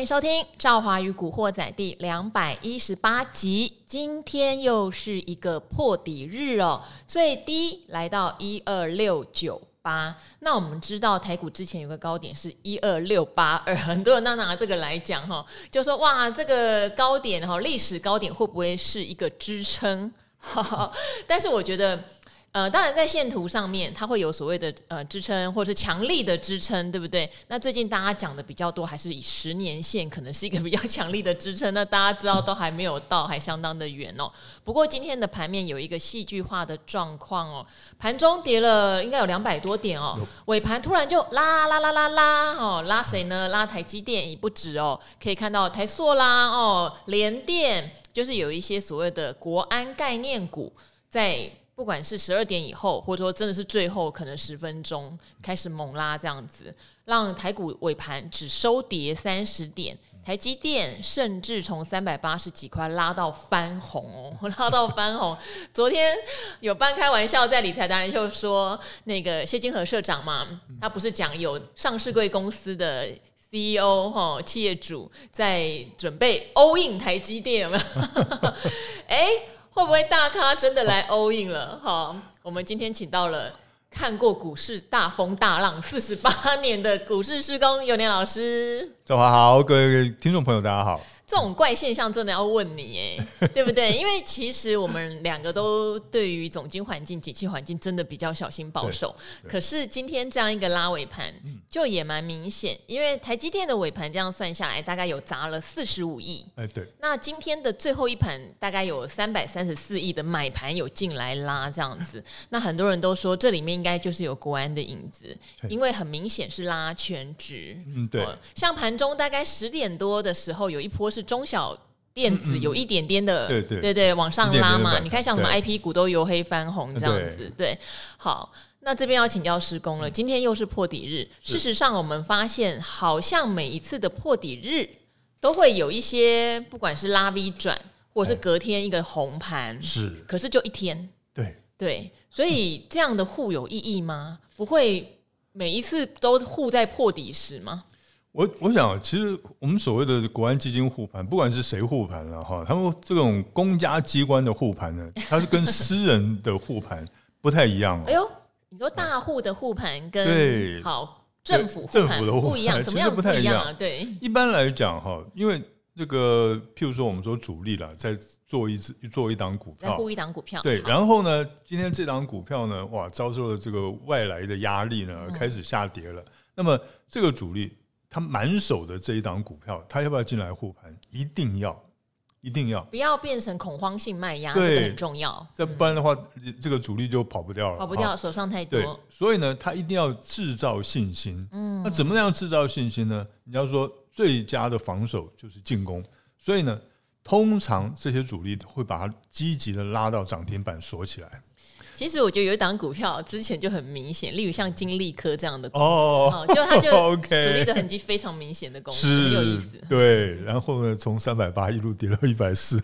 欢迎收听《赵华与古惑仔》第两百一十八集。今天又是一个破底日哦，最低来到一二六九八。那我们知道台股之前有个高点是一二六八二，很多人都拿这个来讲哈，就说哇，这个高点哈，历史高点会不会是一个支撑？但是我觉得。呃，当然，在线图上面，它会有所谓的呃支撑，或者是强力的支撑，对不对？那最近大家讲的比较多，还是以十年线可能是一个 比较强力的支撑。那大家知道都还没有到，还相当的远哦。不过今天的盘面有一个戏剧化的状况哦，盘中跌了应该有两百多点哦，尾盘突然就拉拉拉拉拉哦，拉谁呢？拉台积电也不止哦，可以看到台塑啦哦，联电就是有一些所谓的国安概念股在。不管是十二点以后，或者说真的是最后可能十分钟开始猛拉这样子，让台股尾盘只收跌三十点，台积电甚至从三百八十几块拉到翻红哦，拉到翻红。昨天有半开玩笑在理财达人秀说，那个谢金河社长嘛，他不是讲有上市贵公司的 CEO 哈企业主在准备 all in 台积电吗？哎？会不会大咖真的来 all in 了？好，我们今天请到了看过股市大风大浪四十八年的股市师公永年老师。早上好，各位听众朋友，大家好。这种怪现象真的要问你哎，对不对？因为其实我们两个都对于总经环境、景气环境真的比较小心保守。可是今天这样一个拉尾盘，就也蛮明显。因为台积电的尾盘这样算下来，大概有砸了四十五亿。哎，对。那今天的最后一盘，大概有三百三十四亿的买盘有进来拉这样子。那很多人都说，这里面应该就是有国安的影子，因为很明显是拉全值。嗯，对。像盘中大概十点多的时候，有一波是。中小电子有一点点的，对对对往上拉嘛。你看，像什么 IP 股都由黑翻红这样子。对，好，那这边要请教施工了。今天又是破底日，事实上我们发现，好像每一次的破底日都会有一些，不管是拉 V 转，或者是隔天一个红盘，是，可是就一天。对对，所以这样的护有意义吗？不会每一次都护在破底时吗？我我想，其实我们所谓的国安基金护盘，不管是谁护盘了哈，他们这种公家机关的护盘呢，它是跟私人的护盘不太一样。哎呦，你说大户的护盘跟对好政府政府的护盘不一样，怎么样不太一样啊？对，一般来讲哈，因为这个譬如说我们说主力了，在做一只做一档股票，护一档股票，对，然后呢，今天这档股票呢，哇，遭受了这个外来的压力呢，开始下跌了。那么这个主力。他满手的这一档股票，他要不要进来护盘？一定要，一定要，不要变成恐慌性卖压，这个很重要。再不然的话，这个主力就跑不掉了，跑不掉，手上太多。所以呢，他一定要制造信心。嗯，那怎么样制造信心呢？你要说最佳的防守就是进攻，所以呢，通常这些主力会把它积极的拉到涨停板锁起来。其实我觉得有一档股票之前就很明显，例如像金利科这样的公司，哦，就它就 主力的痕迹非常明显的公司，很有意思。对，然后呢，从三百八一路跌到一百四，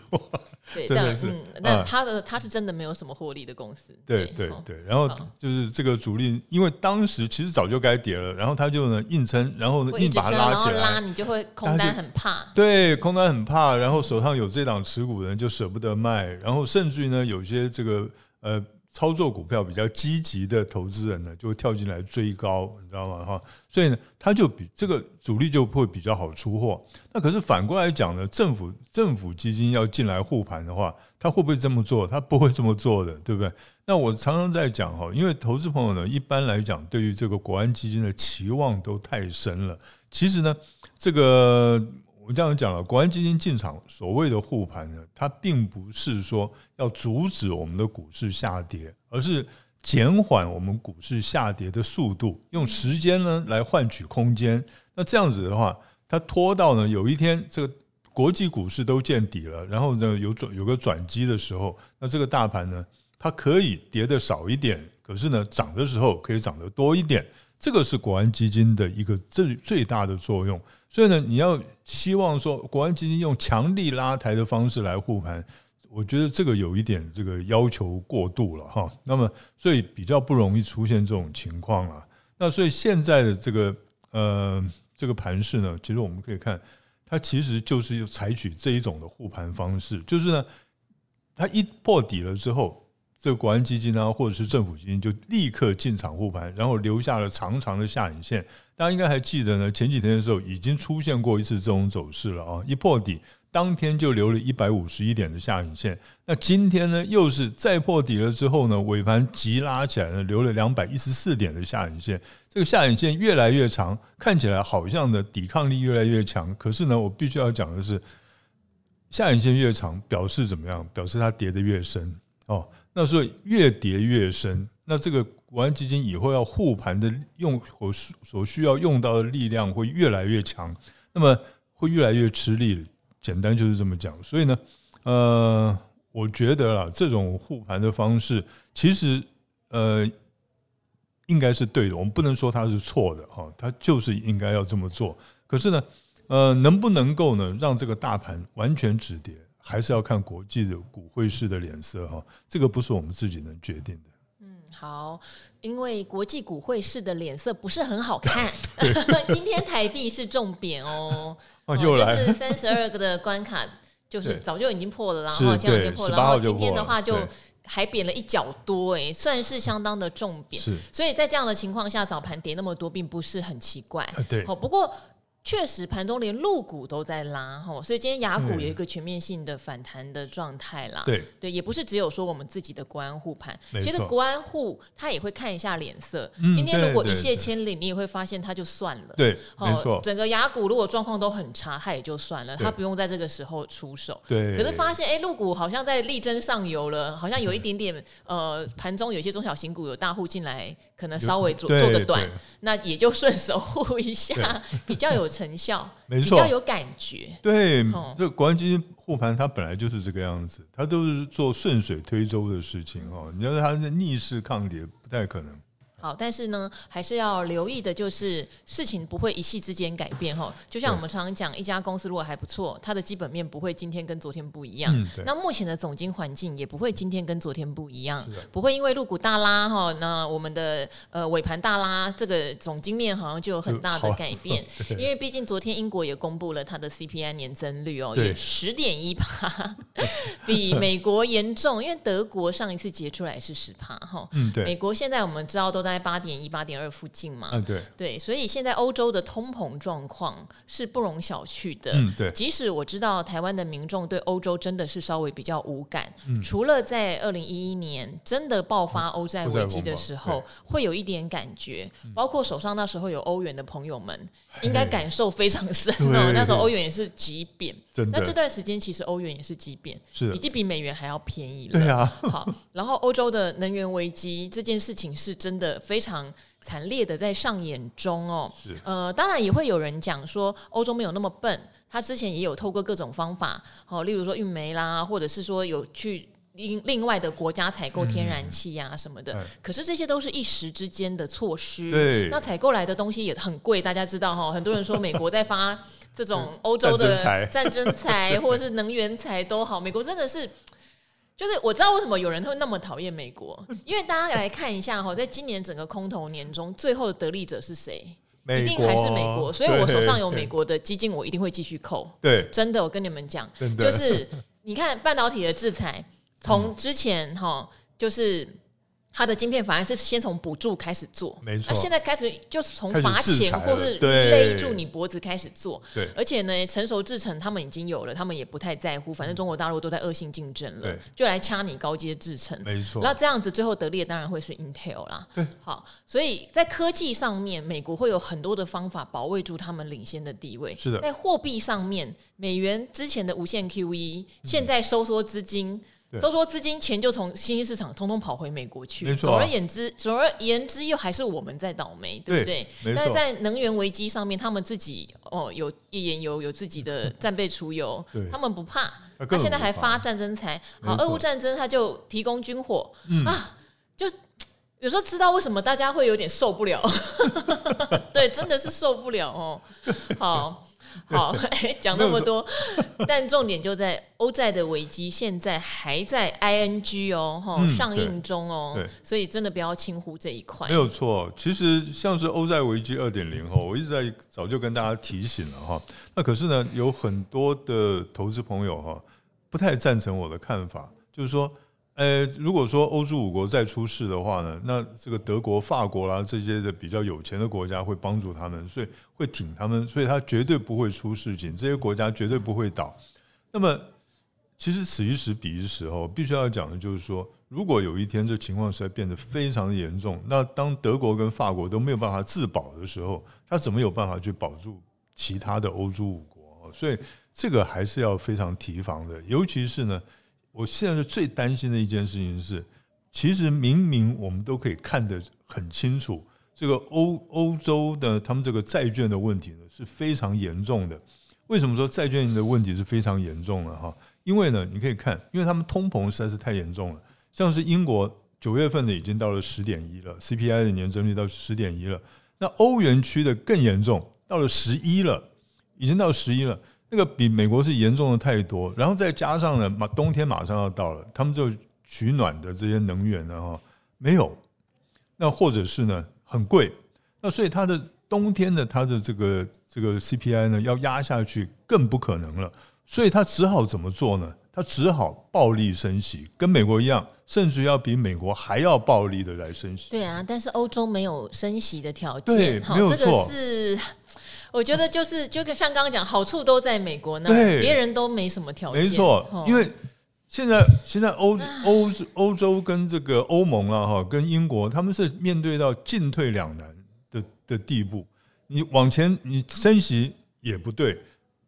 对，但嗯，那它的它是真的没有什么获利的公司。对对对，然后就是这个主力，因为当时其实早就该跌了，然后他就呢硬撑，然后呢硬把它拉起来，拉你就会空单很怕，对，空单很怕，然后手上有这档持股的人就舍不得卖，然后甚至于呢，有些这个呃。操作股票比较积极的投资人呢，就会跳进来追高，你知道吗？哈，所以呢，他就比这个主力就会比较好出货。那可是反过来讲呢，政府政府基金要进来护盘的话，他会不会这么做？他不会这么做的，对不对？那我常常在讲哈，因为投资朋友呢，一般来讲对于这个国安基金的期望都太深了。其实呢，这个。我这样讲了，国安基金进场所谓的护盘呢，它并不是说要阻止我们的股市下跌，而是减缓我们股市下跌的速度，用时间呢来换取空间。那这样子的话，它拖到呢有一天这个国际股市都见底了，然后呢有转有个转机的时候，那这个大盘呢它可以跌得少一点，可是呢涨的时候可以涨得多一点。这个是国安基金的一个最最大的作用。所以呢，你要希望说国安基金用强力拉抬的方式来护盘，我觉得这个有一点这个要求过度了哈。那么，所以比较不容易出现这种情况了。那所以现在的这个呃这个盘势呢，其实我们可以看它其实就是采取这一种的护盘方式，就是呢，它一破底了之后，这个国安基金啊，或者是政府基金就立刻进场护盘，然后留下了长长的下影线。大家应该还记得呢，前几天的时候已经出现过一次这种走势了啊，一破底。当天就留了一百五十一点的下影线，那今天呢，又是再破底了之后呢，尾盘急拉起来呢，留了两百一十四点的下影线。这个下影线越来越长，看起来好像的抵抗力越来越强。可是呢，我必须要讲的是，下影线越长，表示怎么样？表示它跌得越深哦。那所以越跌越深，那这个国安基金以后要护盘的用所所需要用到的力量会越来越强，那么会越来越吃力。简单就是这么讲，所以呢，呃，我觉得啦，这种护盘的方式其实呃应该是对的，我们不能说它是错的哈，它就是应该要这么做。可是呢，呃，能不能够呢让这个大盘完全止跌，还是要看国际的股汇市的脸色哈，这个不是我们自己能决定的。嗯，好，因为国际股汇市的脸色不是很好看，今天台币是重贬哦。哦，就是三十二个的关卡，就是早就已经破了，然后前两天破了，然后今天的话就还贬了一角多，哎，算是相当的重贬。是，所以在这样的情况下，早盘跌那么多，并不是很奇怪。对，好，不过。确实，盘中连陆股都在拉哈，所以今天雅股有一个全面性的反弹的状态啦。对对，也不是只有说我们自己的国安护盘，其实国安护他也会看一下脸色。今天如果一泻千里，你也会发现他就算了。对，没错。整个雅股如果状况都很差，他也就算了，他不用在这个时候出手。对。可是发现哎，陆股好像在力争上游了，好像有一点点呃，盘中有些中小型股有大户进来，可能稍微做做个短，那也就顺手护一下，比较有。成效没错，比较有感觉。对，哦、这个国安基金护盘，它本来就是这个样子，它都是做顺水推舟的事情哦。你要是它是逆势抗跌，不太可能。好，但是呢，还是要留意的，就是事情不会一夕之间改变哈。就像我们常常讲，一家公司如果还不错，它的基本面不会今天跟昨天不一样。嗯、那目前的总经环境也不会今天跟昨天不一样，不会因为入股大拉哈，那我们的呃尾盘大拉，这个总经面好像就有很大的改 变。因为毕竟昨天英国也公布了它的 CPI 年增率哦，也十点一趴，比美国严重。因为德国上一次结出来是十趴哈，嗯，对，美国现在我们知道都在八点一、八点二附近嘛，嗯，对，对，所以现在欧洲的通膨状况是不容小觑的，嗯，对。即使我知道台湾的民众对欧洲真的是稍微比较无感，嗯，除了在二零一一年真的爆发欧债危机的时候，会有一点感觉，包括手上那时候有欧元的朋友们，应该感受非常深哦。那时候欧元也是急贬，那这段时间其实欧元也是急贬，是已经比美元还要便宜了，对啊。好，然后欧洲的能源危机这件事情是真的非常。惨烈的在上演中哦，呃，当然也会有人讲说欧洲没有那么笨，他之前也有透过各种方法，哦，例如说运煤啦，或者是说有去另另外的国家采购天然气呀、啊、什么的、嗯，可是这些都是一时之间的措施，对，那采购来的东西也很贵，大家知道哈，很多人说美国在发这种 欧洲的战争财或者是能源财都好，美国真的是。就是我知道为什么有人会那么讨厌美国，因为大家来看一下哈，在今年整个空头年中，最后的得利者是谁？一定还是美国。所以我手上有美国的基金，我一定会继续扣。对，真的，我跟你们讲，就是你看半导体的制裁，从之前哈，就是。它的晶片反而是先从补助开始做，没错。那现在开始就是从罚钱或是勒住你脖子开始做，对。而且呢，成熟制程他们已经有了，他们也不太在乎，反正中国大陆都在恶性竞争了，就来掐你高阶制程，没错。那这样子最后得利的当然会是 Intel 啦，对。好，所以在科技上面，美国会有很多的方法保卫住他们领先的地位。是的。在货币上面，美元之前的无限 QE，现在收缩资金。收缩资金，钱就从新兴市场通通跑回美国去。总而言之，总而言之，又还是我们在倒霉，对不对？但是在能源危机上面，他们自己哦有页岩油，有自己的战备储油，他们不怕。他现在还发战争财，好，俄乌战争他就提供军火、嗯、啊，就有时候知道为什么大家会有点受不了。对，真的是受不了哦。好。好，讲那么多，但重点就在欧债的危机现在还在 ing 哦，哈、嗯，上映中哦，所以真的不要轻忽这一块。没有错，其实像是欧债危机二点零哈，我一直在早就跟大家提醒了哈。那可是呢，有很多的投资朋友哈，不太赞成我的看法，就是说。呃，如果说欧洲五国再出事的话呢，那这个德国、法国啦这些的比较有钱的国家会帮助他们，所以会挺他们，所以他绝对不会出事情，这些国家绝对不会倒。那么，其实此一时彼一时候，必须要讲的就是说，如果有一天这情况实在变得非常的严重，那当德国跟法国都没有办法自保的时候，他怎么有办法去保住其他的欧洲五国？所以这个还是要非常提防的，尤其是呢。我现在最担心的一件事情是，其实明明我们都可以看得很清楚，这个欧欧洲的他们这个债券的问题呢是非常严重的。为什么说债券的问题是非常严重的哈？因为呢，你可以看，因为他们通膨实在是太严重了。像是英国九月份的已经到了十点一了，CPI 的年增率到十点一了。那欧元区的更严重，到了十一了，已经到十一了。那个比美国是严重的太多，然后再加上呢，马冬天马上要到了，他们就取暖的这些能源呢，哈，没有，那或者是呢很贵，那所以它的冬天的它的这个这个 CPI 呢要压下去更不可能了，所以它只好怎么做呢？它只好暴力升息，跟美国一样，甚至要比美国还要暴力的来升息。对啊，但是欧洲没有升息的条件，对，没有错，这个是。我觉得就是就像刚刚讲，好处都在美国那，别人都没什么条件。没错，因为现在现在欧欧欧洲跟这个欧盟啊哈，跟英国他们是面对到进退两难的的地步。你往前你升息也不对，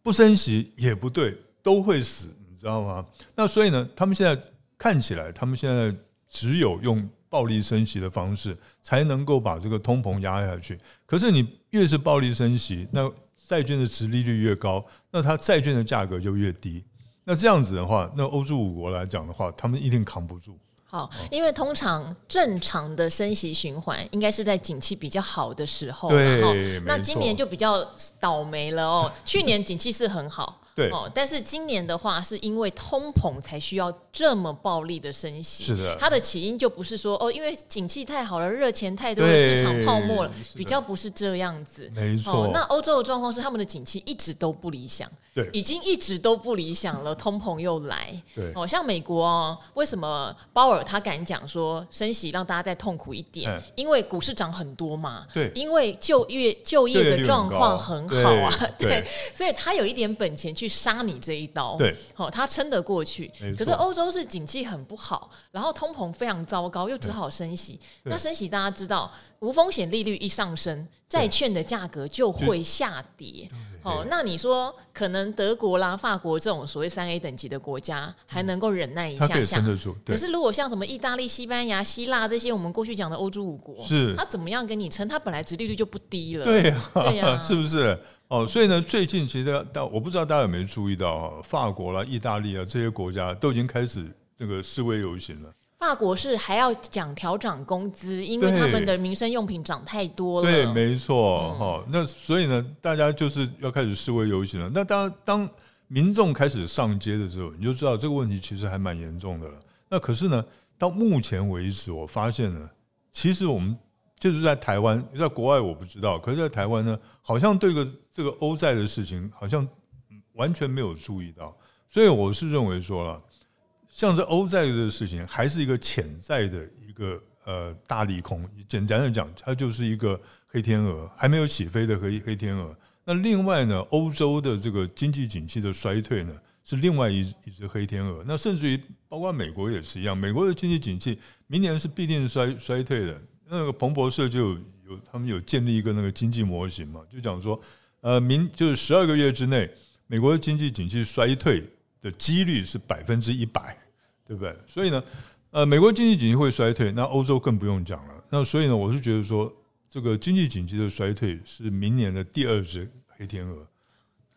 不升息也不对，都会死，你知道吗？那所以呢，他们现在看起来，他们现在只有用。暴力升息的方式才能够把这个通膨压下去。可是你越是暴力升息，那债券的殖利率越高，那它债券的价格就越低。那这样子的话，那欧洲五国来讲的话，他们一定扛不住。好，因为通常正常的升息循环应该是在景气比较好的时候，对，那今年就比较倒霉了哦。去年景气是很好。对哦，但是今年的话，是因为通膨才需要这么暴力的升息。是的，它的起因就不是说哦，因为景气太好了，热钱太多的市场泡沫了，比较不是这样子。没错。哦，那欧洲的状况是他们的景气一直都不理想，对，已经一直都不理想了，通膨又来。对，哦，像美国哦，为什么鲍尔他敢讲说升息让大家再痛苦一点？嗯，因为股市涨很多嘛。对，因为就业就业的状况很好啊。对，对，所以他有一点本钱去。杀你这一刀，对，好，他撑得过去。可是欧洲是景气很不好，然后通膨非常糟糕，又只好升息。那升息大家知道，无风险利率一上升，债券的价格就会下跌。哦，那你说可能德国啦、法国这种所谓三 A 等级的国家还能够忍耐一下下，撑得住。可是如果像什么意大利、西班牙、希腊这些我们过去讲的欧洲五国，是他怎么样跟你撑？他本来殖利率就不低了，对呀，对呀，是不是？哦，所以呢，最近其实大我不知道大家有没有注意到啊，法国啦、意大利啊这些国家都已经开始那个示威游行了。法国是还要讲调涨工资，因为他们的民生用品涨太多了。对，没错哈。那所以呢，大家就是要开始示威游行了。那当当民众开始上街的时候，你就知道这个问题其实还蛮严重的了。那可是呢，到目前为止，我发现呢，其实我们。就是在台湾，在国外我不知道，可是在台湾呢，好像对个这个欧债的事情，好像完全没有注意到，所以我是认为说了，像是欧债的事情，还是一个潜在的一个呃大利空。简单的讲，它就是一个黑天鹅，还没有起飞的黑黑天鹅。那另外呢，欧洲的这个经济景气的衰退呢，是另外一一只黑天鹅。那甚至于包括美国也是一样，美国的经济景气明年是必定衰衰退的。那个彭博社就有有他们有建立一个那个经济模型嘛，就讲说，呃，明就是十二个月之内，美国的经济景气衰退的几率是百分之一百，对不对？所以呢，呃，美国经济紧急会衰退，那欧洲更不用讲了。那所以呢，我是觉得说，这个经济紧急的衰退是明年的第二只黑天鹅。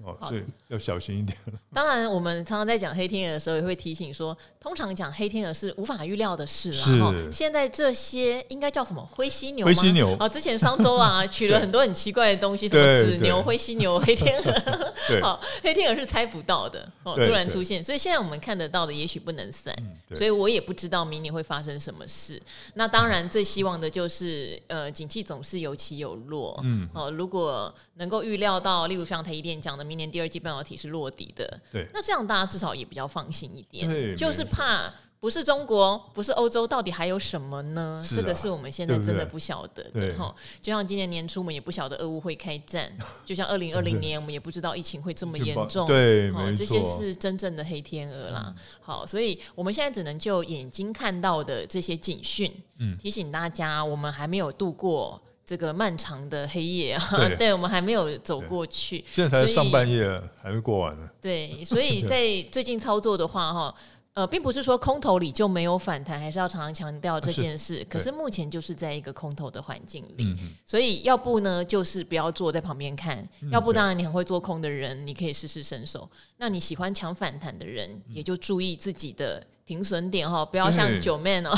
哦，所以要小心一点。当然，我们常常在讲黑天鹅的时候，也会提醒说，通常讲黑天鹅是无法预料的事了。是，现在这些应该叫什么灰犀牛？灰犀牛。哦，之前商周啊，取了很多很奇怪的东西，什么紫牛、灰犀牛、黑天鹅。对，好，黑天鹅是猜不到的哦，突然出现。所以现在我们看得到的，也许不能算。所以我也不知道明年会发生什么事。那当然，最希望的就是，呃，景气总是有起有落。嗯，哦，如果能够预料到，例如像台一店讲的。明年第二季半导体是落地的，对，那这样大家至少也比较放心一点。就是怕不是中国，不是欧洲，到底还有什么呢？这个是我们现在真的不晓得的哈。就像今年年初我们也不晓得俄乌会开战，就像二零二零年我们也不知道疫情会这么严重。对，这些是真正的黑天鹅啦。好，所以我们现在只能就眼睛看到的这些警讯，提醒大家，我们还没有度过。这个漫长的黑夜啊，对，对我们还没有走过去，现在才上半夜，还没过完呢。对，所以在最近操作的话，哈，呃，并不是说空头里就没有反弹，还是要常常强调这件事。是可是目前就是在一个空头的环境里，嗯、所以要不呢，就是不要坐在旁边看；嗯、要不，当然你很会做空的人，你可以试试身手。那你喜欢抢反弹的人，也就注意自己的。停损点哈，不要像九妹哦，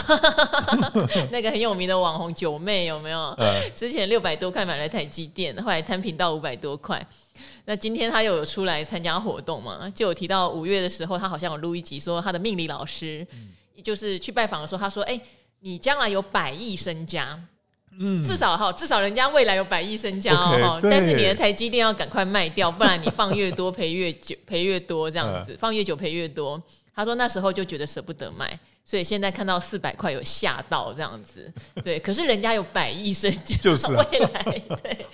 那个很有名的网红九妹有没有？之前六百多块买了台积电，后来摊平到五百多块。那今天他又有出来参加活动嘛？就有提到五月的时候，他好像有录一集说他的命理老师，就是去拜访的时候，他说：“哎，你将来有百亿身家，嗯，至少哈，至少人家未来有百亿身家哦。但是你的台积电要赶快卖掉，不然你放越多赔越久，赔越多这样子，放越久赔越多。”他说那时候就觉得舍不得卖，所以现在看到四百块有吓到这样子，对。可是人家有百亿身家，就是未来。对，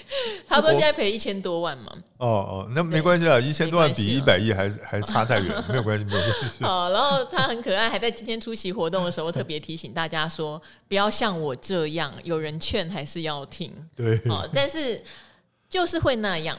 他说现在赔一千多万嘛。哦哦，那没关系啊，一千多万比一百亿还还差太远，没有关系，没有关系。好，然后他很可爱，还在今天出席活动的时候特别提醒大家说，不要像我这样，有人劝还是要听。对，好，但是就是会那样，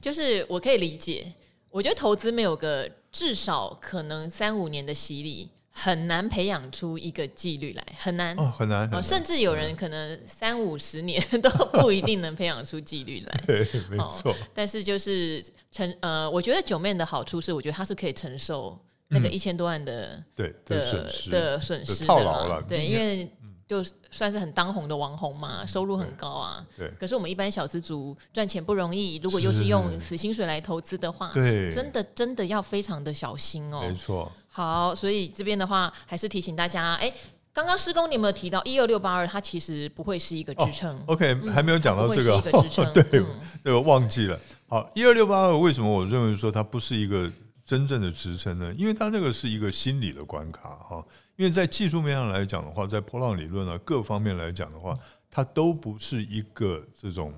就是我可以理解。我觉得投资没有个。至少可能三五年的洗礼很难培养出一个纪律来，很难哦，很难，甚至有人可能三五十年都不一定能培养出纪律来。对，没错。但是就是承呃，我觉得九妹的好处是，我觉得她是可以承受那个一千多万的对的损失的损失套牢了，对，因为。就算是很当红的网红嘛，收入很高啊。对。可是我们一般小资族赚钱不容易，如果又是用死薪水来投资的话，对，真的真的要非常的小心哦。没错。好，所以这边的话还是提醒大家，哎，刚刚施工你有没有提到一二六八二？它其实不会是一个支撑。OK，还没有讲到这个。对，对，我忘记了。好，一二六八二为什么我认为说它不是一个真正的支撑呢？因为它这个是一个心理的关卡哈。因为在技术面上来讲的话，在波浪理论啊各方面来讲的话，它都不是一个这种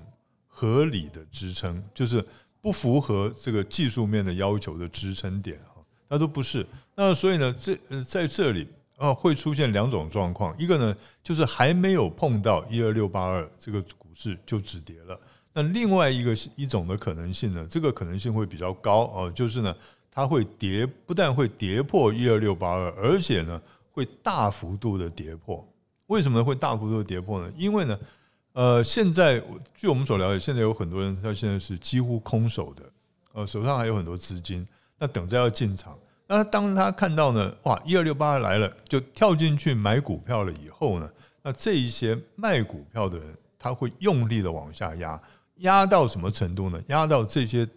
合理的支撑，就是不符合这个技术面的要求的支撑点啊，它都不是。那所以呢，这在这里啊会出现两种状况，一个呢就是还没有碰到一二六八二这个股市就止跌了。那另外一个一种的可能性呢，这个可能性会比较高啊，就是呢它会跌，不但会跌破一二六八二，而且呢。会大幅度的跌破，为什么会大幅度的跌破呢？因为呢，呃，现在据我们所了解，现在有很多人他现在是几乎空手的，呃，手上还有很多资金，那等着要进场。那当他看到呢，哇，一二六八二来了，就跳进去买股票了以后呢，那这一些卖股票的人，他会用力的往下压，压到什么程度呢？压到这些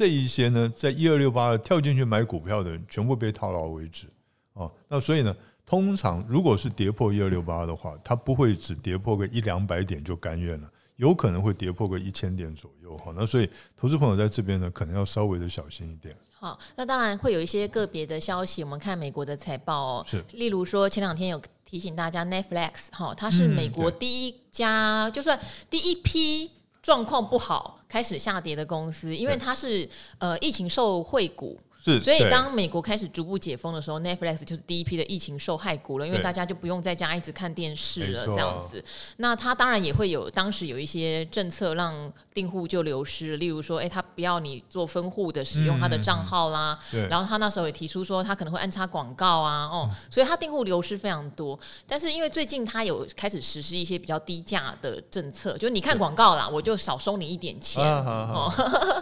这一些呢，在一二六八跳进去买股票的人全部被套牢为止。哦，那所以呢？通常，如果是跌破一二六八的话，它不会只跌破个一两百点就甘愿了，有可能会跌破个一千点左右。哈，那所以投资朋友在这边呢，可能要稍微的小心一点。好，那当然会有一些个别的消息，我们看美国的财报哦，是，例如说前两天有提醒大家，Netflix 哈，它是美国第一家，就算第一批。状况不好，开始下跌的公司，因为它是呃疫情受惠股，是，所以当美国开始逐步解封的时候，Netflix 就是第一批的疫情受害股了，因为大家就不用在家一直看电视了，这样子。那它当然也会有，当时有一些政策让订户就流失，例如说，哎，他不要你做分户的使用他的账号啦，嗯、然后他那时候也提出说，他可能会安插广告啊，哦，所以他订户流失非常多。但是因为最近他有开始实施一些比较低价的政策，就你看广告啦，我就少收你一点钱哦。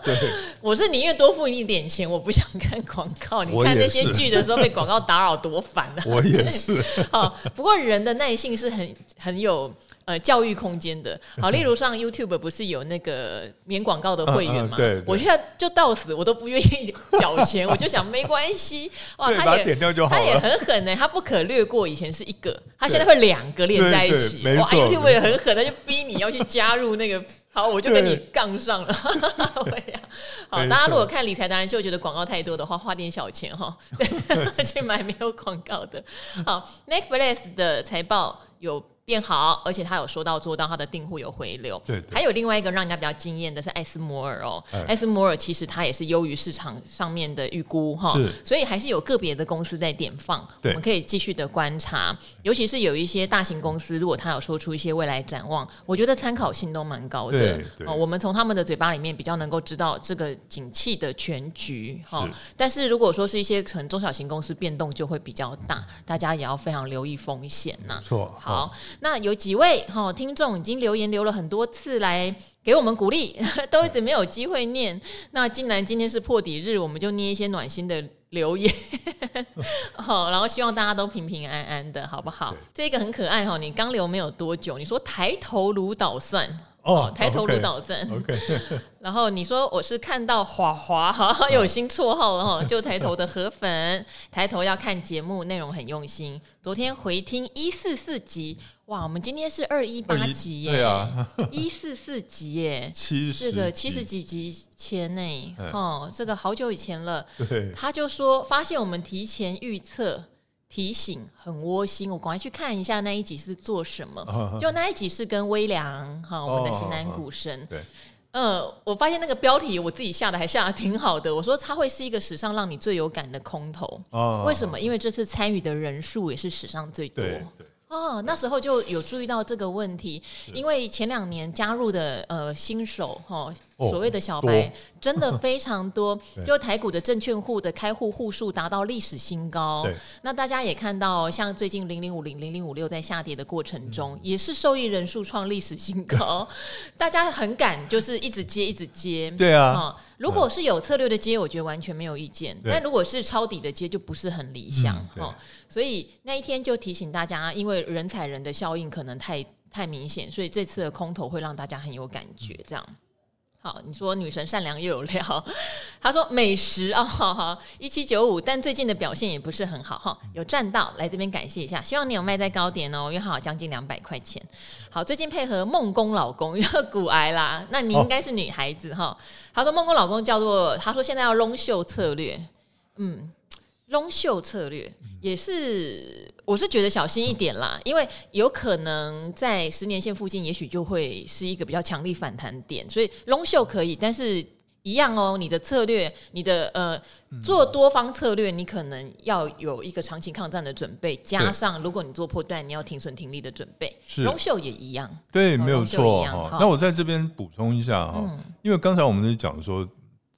对，我是宁愿多付你一点钱，我不想看。看广告，你看那些剧的时候被广告打扰多烦啊！我也是。好，不过人的耐性是很很有呃教育空间的。好，例如上 YouTube 不是有那个免广告的会员嘛？对，我现在就到死我都不愿意缴钱，我就想没关系。哇，他也点掉就好，他也很狠呢，他不可略过。以前是一个，他现在会两个连在一起。哇，YouTube 也很狠，他就逼你要去加入那个。好，我就跟你杠上了。好，大家如果看理财达人秀觉得广告太多的话，花点小钱哈，去买没有广告的。好，Netflix 的财报有变好，而且他有说到做到，他的订户有回流。对，对，还有另外一个让人家比较惊艳的是艾斯摩尔哦，哎、艾斯摩尔其实它也是优于市场上面的预估哈，所以还是有个别的公司在点放，我们可以继续的观察，尤其是有一些大型公司，如果他有说出一些未来展望，我觉得参考性都蛮高的。对，对，我们从他们的嘴巴里面比较能够知道这个景气的全局哈。但是如果说是一些可能中小型公司变动就会比较大，大家也要非常留意风险呐。错，好。那有几位哈听众已经留言留了很多次来给我们鼓励，都一直没有机会念。那既然今天是破底日，我们就念一些暖心的留言，好，然后希望大家都平平安安的，好不好？这个很可爱哈，你刚留没有多久，你说抬头如捣蒜。哦，抬头如捣蒜。OK，然后你说我是看到华华哈有新绰号了哈，就抬头的河粉，抬头要看节目内容很用心。昨天回听一四四集，哇，我们今天是二一八集耶，对啊，一四四集耶，七十这个七十几集前呢，哦，这个好久以前了。对，他就说发现我们提前预测。提醒很窝心，我赶快去看一下那一集是做什么。就那一集是跟微凉哈，我们的型男股神。对，呃，我发现那个标题我自己下的还下的挺好的。我说它会是一个史上让你最有感的空头。为什么？因为这次参与的人数也是史上最多。哦，那时候就有注意到这个问题，因为前两年加入的呃新手哈。所谓的小白真的非常多，就台股的证券户的开户户数达到历史新高。那大家也看到，像最近零零五零、零零五六在下跌的过程中，也是受益人数创历史新高。大家很敢，就是一直接，一直接。对啊，如果是有策略的接，我觉得完全没有意见。但如果是抄底的接，就不是很理想。哦，所以那一天就提醒大家，因为人踩人的效应可能太太明显，所以这次的空头会让大家很有感觉。这样。好，你说女神善良又有料。他说美食啊，哈哈，一七九五，但最近的表现也不是很好哈。有赚到，来这边感谢一下，希望你有卖在高点哦，因为好将近两百块钱。好，最近配合梦工老公 要骨癌啦，那你应该是女孩子哈。哦、他说梦工老公叫做，他说现在要 long 秀策略，嗯。Long 秀策略也是，我是觉得小心一点啦，因为有可能在十年线附近，也许就会是一个比较强力反弹点，所以 long 秀可以，但是一样哦，你的策略，你的呃做多方策略，你可能要有一个长期抗战的准备，加上如果你做破断，你要停损停利的准备，long 秀也一样，对，没有错哈。那我在这边补充一下哈，因为刚才我们在讲说。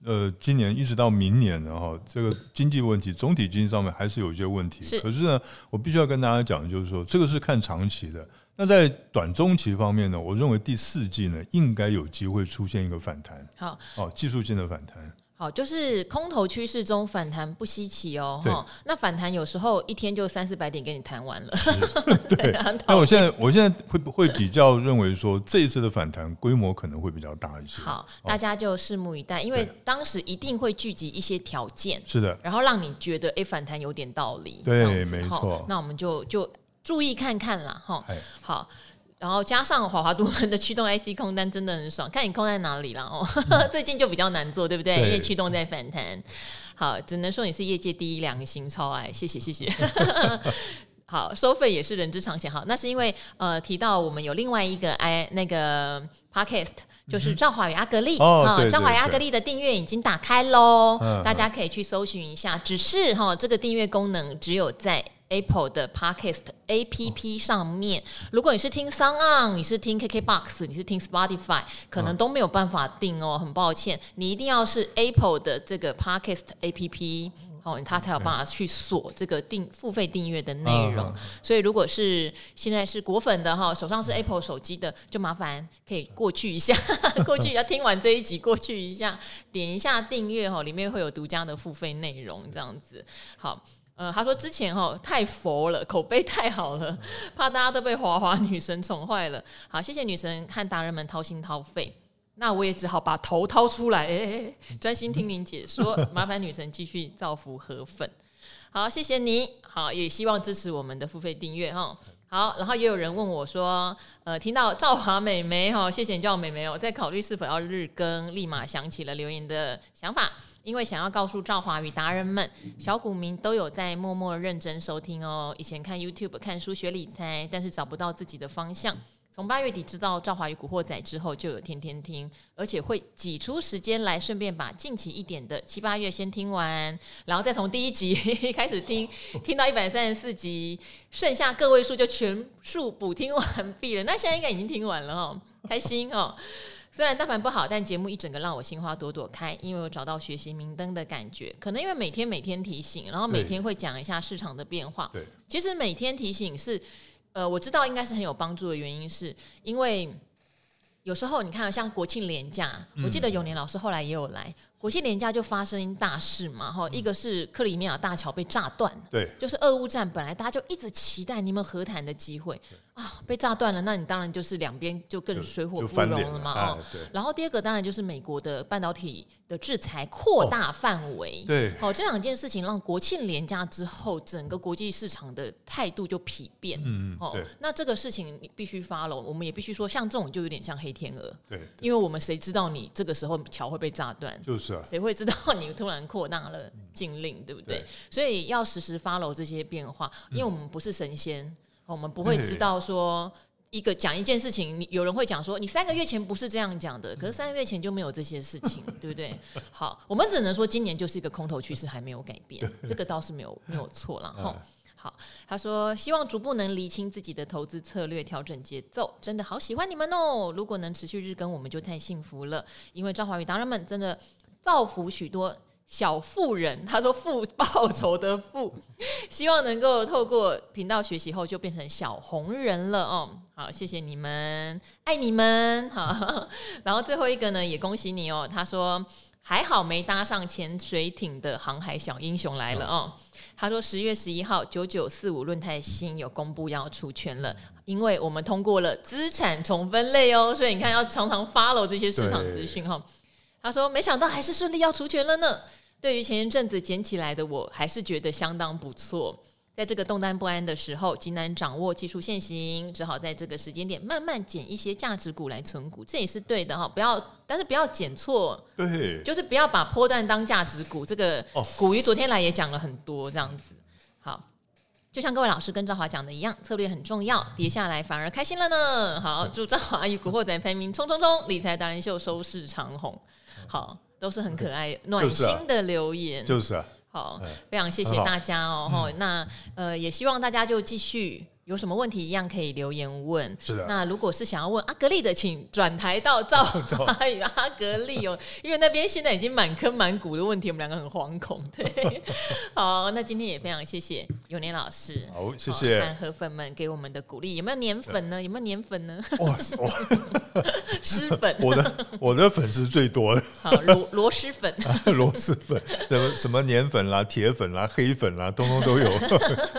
呃，今年一直到明年呢，哈，这个经济问题，总体经济上面还是有一些问题。是，可是呢，我必须要跟大家讲，就是说，这个是看长期的。那在短中期方面呢，我认为第四季呢，应该有机会出现一个反弹。好，哦，技术性的反弹。好，就是空头趋势中反弹不稀奇哦，哈。那反弹有时候一天就三四百点给你弹完了。对，那我现在我现在会不会比较认为说，这一次的反弹规模可能会比较大一些？好，大家就拭目以待，因为当时一定会聚集一些条件，是的，然后让你觉得哎反弹有点道理。对，没错。那我们就就注意看看啦，哈。好。然后加上华华独门的 驱动 IC 空单真的很爽，看你空在哪里了哦。最近就比较难做，对不对？对因为驱动在反弹。好，只能说你是业界第一良心，超爱，谢谢谢谢。好，收费也是人之常情。好，那是因为呃提到我们有另外一个 i 那个 podcast，就是赵华与阿格力啊，赵华与阿格力的订阅已经打开喽，大家可以去搜寻一下。只是哈，这个订阅功能只有在 Apple 的 Podcast APP 上面。如果你是听 SoundOn，你是听 KKBox，你是听 Spotify，可能都没有办法订哦，很抱歉，你一定要是 Apple 的这个 Podcast APP。哦，他才有办法去锁这个订付费订阅的内容。所以，如果是现在是果粉的哈，手上是 Apple 手机的，就麻烦可以过去一下，过去要听完这一集，过去一下点一下订阅哈，里面会有独家的付费内容这样子。好，呃，他说之前哈太佛了，口碑太好了，怕大家都被华华女神宠坏了。好，谢谢女神和达人们掏心掏肺。那我也只好把头掏出来，哎，专心听您解说。麻烦女神继续造福河粉。好，谢谢你。好，也希望支持我们的付费订阅哈。好，然后也有人问我说，呃，听到赵华美眉哈，谢谢你叫我美眉哦，在考虑是否要日更，立马想起了留言的想法，因为想要告诉赵华与达人们，小股民都有在默默认真收听哦。以前看 YouTube 看书学理财，但是找不到自己的方向。从八月底知道《赵华与古惑仔》之后，就有天天听，而且会挤出时间来，顺便把近期一点的七八月先听完，然后再从第一集 开始听，听到一百三十四集，剩下个位数就全数补听完毕了。那现在应该已经听完了哦，开心哦。虽然大盘不好，但节目一整个让我心花朵朵开，因为我找到学习明灯的感觉。可能因为每天每天提醒，然后每天会讲一下市场的变化。对，其实每天提醒是。呃，我知道应该是很有帮助的原因，是因为有时候你看，像国庆连假，我记得永年老师后来也有来。国庆连假就发生大事嘛，哈，一个是克里米亚大桥被炸断，对，就是俄乌战，本来大家就一直期待你们和谈的机会啊，被炸断了，那你当然就是两边就更水火不容了嘛，哦，然后第二个当然就是美国的半导体的制裁扩大范围，对，好，这两件事情让国庆连假之后，整个国际市场的态度就丕变，嗯，哦，那这个事情你必须 follow，我们也必须说，像这种就有点像黑天鹅，对，因为我们谁知道你这个时候桥会被炸断，就是。谁会知道你突然扩大了禁令，对不对？所以要实时 follow 这些变化，因为我们不是神仙，我们不会知道说一个讲一件事情，你有人会讲说你三个月前不是这样讲的，可是三个月前就没有这些事情，对不对？好，我们只能说今年就是一个空头趋势还没有改变，这个倒是没有没有错了哈。好，他说希望逐步能厘清自己的投资策略，调整节奏，真的好喜欢你们哦！如果能持续日更，我们就太幸福了，因为赵华宇达人们真的。造福许多小富人，他说“富报仇”的“富”，希望能够透过频道学习后就变成小红人了哦。好，谢谢你们，爱你们。好，然后最后一个呢，也恭喜你哦。他说还好没搭上潜水艇的航海小英雄来了哦。他说十月十一号九九四五论泰新有公布要出圈了，因为我们通过了资产重分类哦，所以你看要常常 follow 这些市场资讯哈。他说：“没想到还是顺利要除权了呢。对于前一阵子捡起来的我，还是觉得相当不错。在这个动荡不安的时候，极难掌握技术线型，只好在这个时间点慢慢捡一些价值股来存股，这也是对的哈。不要，但是不要捡错，对，就是不要把波段当价值股。这个古鱼昨天来也讲了很多，这样子。好，就像各位老师跟赵华讲的一样，策略很重要，跌下来反而开心了呢。好，祝赵华与古惑仔排名冲冲冲，理财达人秀收视长红。”好，都是很可爱、暖心的留言，就是啊。好，非常谢谢大家哦。嗯、那呃，也希望大家就继续。有什么问题一样可以留言问。是的。那如果是想要问阿格力的，请转台到赵 阿与阿格力哦，因为那边现在已经满坑满谷的问题，我们两个很惶恐。对。好，那今天也非常谢谢永年老师。好，谢谢。看河粉们给我们的鼓励，有没有年粉呢？有没有年粉呢？哇哇！湿 粉。我的我的粉丝最多的。好，螺螺蛳粉。螺蛳粉，什么什么年粉啦、铁粉啦、黑粉啦，通通都有，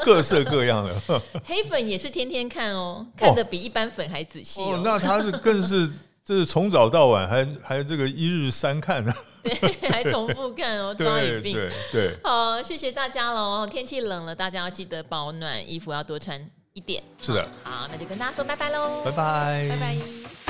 各色各样的。黑粉。也是天天看哦，看的比一般粉还仔细哦。哦，那他是更是，这是从早到晚还还这个一日三看呢。对，还重复看哦，抓眼病。对对。好，谢谢大家喽。天气冷了，大家要记得保暖，衣服要多穿一点。是的。好，那就跟大家说拜拜喽。拜拜。拜拜。